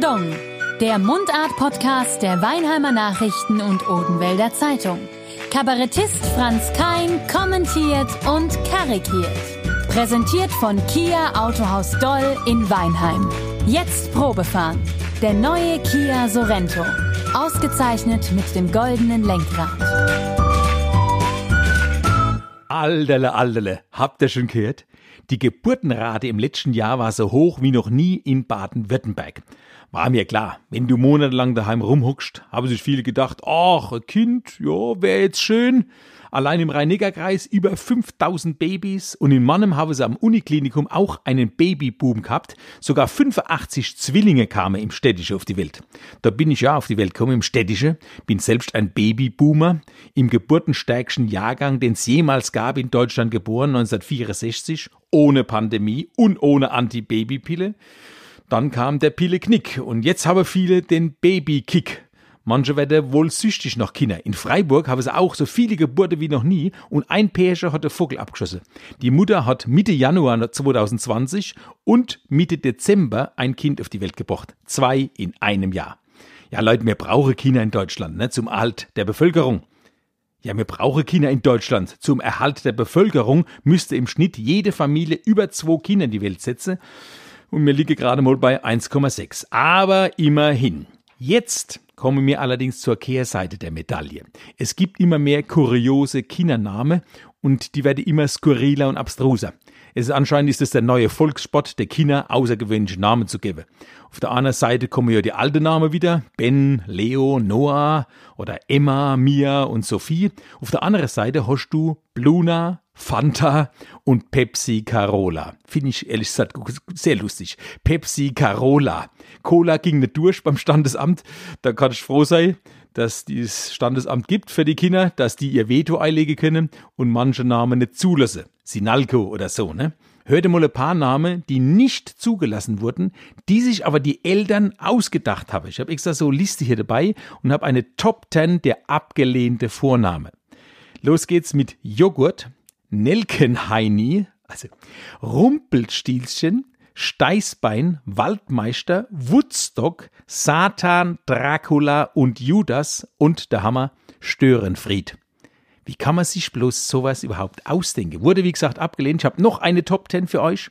Pardon, der Mundart-Podcast der Weinheimer Nachrichten und Odenwälder Zeitung. Kabarettist Franz Kein kommentiert und karikiert. Präsentiert von Kia Autohaus Doll in Weinheim. Jetzt Probefahren. Der neue Kia Sorento. Ausgezeichnet mit dem goldenen Lenkrad. Alderle, alderle, habt ihr schon gehört? Die Geburtenrate im letzten Jahr war so hoch wie noch nie in Baden-Württemberg. War mir klar, wenn du monatelang daheim rumhuckst, haben sich viele gedacht, ach, ein Kind, ja, wäre jetzt schön. Allein im Rhein-Neckar-Kreis über 5000 Babys und in Mannheim haben sie am Uniklinikum auch einen Babyboom gehabt. Sogar 85 Zwillinge kamen im Städtische auf die Welt. Da bin ich ja auf die Welt gekommen, im Städtische, bin selbst ein Babyboomer, im geburtenstärksten Jahrgang, den es jemals gab, in Deutschland geboren, 1964, ohne Pandemie und ohne Anti-Baby-Pille. Dann kam der Pille-Knick und jetzt haben viele den Baby-Kick. Manche werden wohl süchtig nach Kinder. In Freiburg haben sie auch so viele Geburten wie noch nie und ein Pärchen hat den Vogel abgeschossen. Die Mutter hat Mitte Januar 2020 und Mitte Dezember ein Kind auf die Welt gebracht. Zwei in einem Jahr. Ja, Leute, wir brauchen Kinder in Deutschland, ne, zum Erhalt der Bevölkerung. Ja, wir brauchen Kinder in Deutschland. Zum Erhalt der Bevölkerung müsste im Schnitt jede Familie über zwei Kinder in die Welt setzen. Und wir liegen gerade mal bei 1,6. Aber immerhin. Jetzt kommen wir allerdings zur Kehrseite der Medaille. Es gibt immer mehr kuriose Kindernamen und die werden immer skurriler und abstruser. Es ist anscheinend ist es der neue Volkssport, der Kinder außergewöhnliche Namen zu geben. Auf der anderen Seite kommen ja die alten Namen wieder. Ben, Leo, Noah oder Emma, Mia und Sophie. Auf der anderen Seite hast du Bluna, Fanta und Pepsi Carola. Finde ich ehrlich gesagt sehr lustig. Pepsi Carola. Cola ging nicht durch beim Standesamt. Da kann ich froh sein, dass dieses Standesamt gibt für die Kinder, dass die ihr Veto einlegen können und manche Namen nicht zulassen. Sinalco oder so, ne? Hörte mal ein paar Namen, die nicht zugelassen wurden, die sich aber die Eltern ausgedacht haben. Ich habe extra so Liste hier dabei und habe eine Top 10 der abgelehnte Vorname. Los geht's mit Joghurt, Nelkenheini, also Rumpelstilzchen, Steißbein, Waldmeister, Woodstock, Satan, Dracula und Judas und der Hammer Störenfried. Wie kann man sich bloß sowas überhaupt ausdenken? Wurde wie gesagt abgelehnt. Ich habe noch eine Top 10 für euch.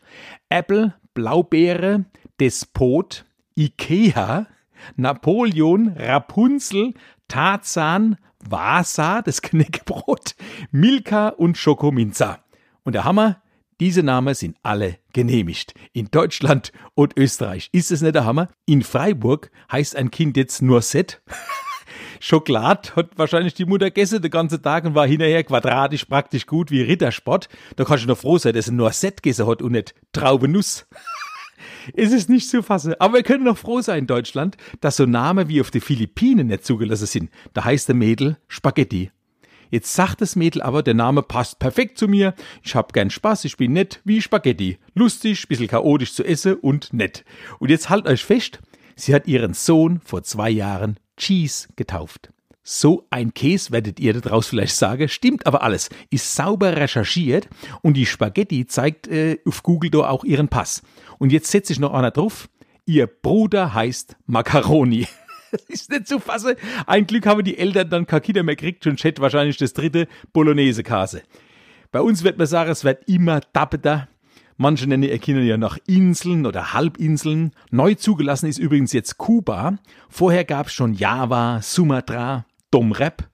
Apple, Blaubeere, Despot, Ikea, Napoleon, Rapunzel, Tarzan, Vasa, das Knäckebrot, Milka und Schokominza. Und der Hammer, diese Namen sind alle genehmigt. In Deutschland und Österreich. Ist es nicht der Hammer? In Freiburg heißt ein Kind jetzt nur Set. Schokolade hat wahrscheinlich die Mutter gegessen den ganzen Tag und war hinterher quadratisch praktisch gut wie Rittersport. Da kannst du noch froh sein, dass er nur Set gegessen hat und nicht Traubenuss. Es ist nicht zu fassen. Aber wir können noch froh sein in Deutschland, dass so Namen wie auf die Philippinen nicht zugelassen sind. Da heißt der Mädel Spaghetti. Jetzt sagt das Mädel aber, der Name passt perfekt zu mir. Ich hab gern Spaß, ich bin nett wie Spaghetti. Lustig, bisschen chaotisch zu essen und nett. Und jetzt halt euch fest, sie hat ihren Sohn vor zwei Jahren Cheese getauft. So ein Käse, werdet ihr daraus vielleicht sagen, stimmt aber alles, ist sauber recherchiert und die Spaghetti zeigt äh, auf Google da auch ihren Pass. Und jetzt setze ich noch einer drauf, ihr Bruder heißt Macaroni. Das ist nicht zu fassen. Ein Glück haben die Eltern dann Kinder mehr gekriegt und hätte wahrscheinlich das dritte Bolognese-Kase. Bei uns wird man sagen, es wird immer dappeter. Manche nennen ihr Kinder ja nach Inseln oder Halbinseln. Neu zugelassen ist übrigens jetzt Kuba. Vorher gab es schon Java, Sumatra, Domrep.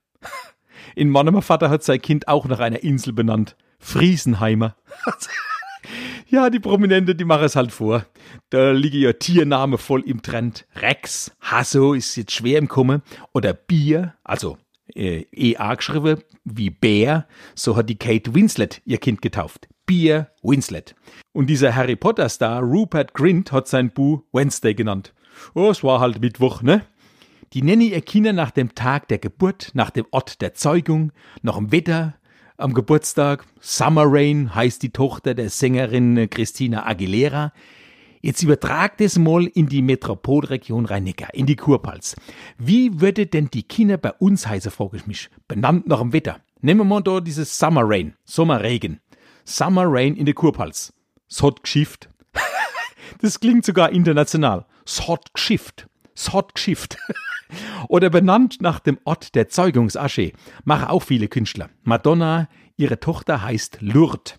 In Mannemer Vater hat sein Kind auch nach einer Insel benannt. Friesenheimer. ja, die Prominente, die machen es halt vor. Da liege ja Tiername voll im Trend. Rex, Hasso ist jetzt schwer im Kommen. Oder Bier, also äh, EA geschrieben, wie Bär. So hat die Kate Winslet ihr Kind getauft. Bier Winslet. Und dieser Harry Potter Star Rupert Grint hat sein Bu Wednesday genannt. Oh, es war halt Mittwoch, ne? Die nennen ihr Kinder nach dem Tag der Geburt, nach dem Ort der Zeugung, nach dem Wetter, am Geburtstag. Summer Rain heißt die Tochter der Sängerin Christina Aguilera. Jetzt übertragt es mal in die Metropolregion Rhein-Neckar, in die Kurpals. Wie würde denn die Kinder bei uns heißen, frage ich mich, benannt nach dem Wetter? Nehmen wir mal da dieses Summer Rain, Sommerregen. Summer Rain in der Kurpals. Es hat geschifft. Das klingt sogar international. Sot Geschift. Sot Geschift. Oder benannt nach dem Ort der Zeugungsasche. Machen auch viele Künstler. Madonna, ihre Tochter heißt Lourdes.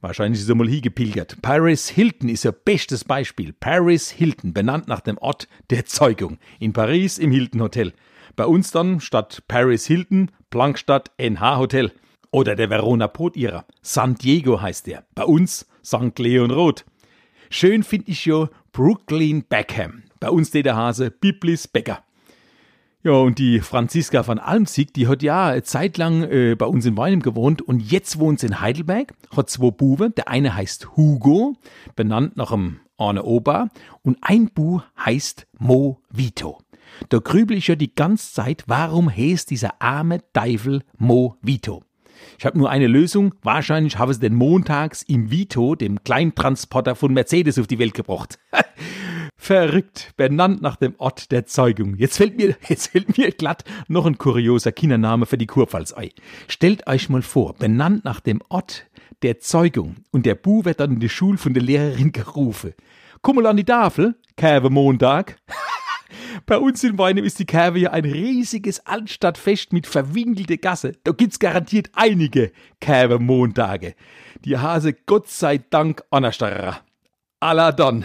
Wahrscheinlich ist sie mal hier gepilgert. Paris Hilton ist ihr bestes Beispiel. Paris Hilton, benannt nach dem Ort der Zeugung. In Paris im Hilton Hotel. Bei uns dann statt Paris Hilton Plankstadt NH Hotel. Oder der Verona Pot ihrer. San Diego heißt der. Bei uns St. Leon Roth. Schön finde ich ja Brooklyn Beckham. Bei uns der Hase Biblis Becker. Ja, und die Franziska von Almsieg, die hat ja eine Zeit lang äh, bei uns in Weinem gewohnt und jetzt wohnt sie in Heidelberg, hat zwei Buben. Der eine heißt Hugo, benannt nach dem Arne Oba, und ein Bu heißt Mo Vito. Da grübel ich ja die ganze Zeit, warum heißt dieser arme Teufel Mo Vito? Ich habe nur eine Lösung. Wahrscheinlich habe sie den montags im Vito, dem Kleintransporter von Mercedes, auf die Welt gebracht. Verrückt, benannt nach dem Ort der Zeugung. Jetzt fällt mir, jetzt fällt mir glatt noch ein kurioser Kindername für die Kurpfalz ein. Stellt euch mal vor, benannt nach dem Ort der Zeugung und der Bu wird dann in die Schule von der Lehrerin gerufen. Komm mal an die Tafel, Käve Montag. Bei uns in Weinem ist die Käve ja ein riesiges Altstadtfest mit verwinkelte Gasse. Da gibt's garantiert einige Käve Montage. Die Hase Gott sei Dank Anastarra. Alla dann.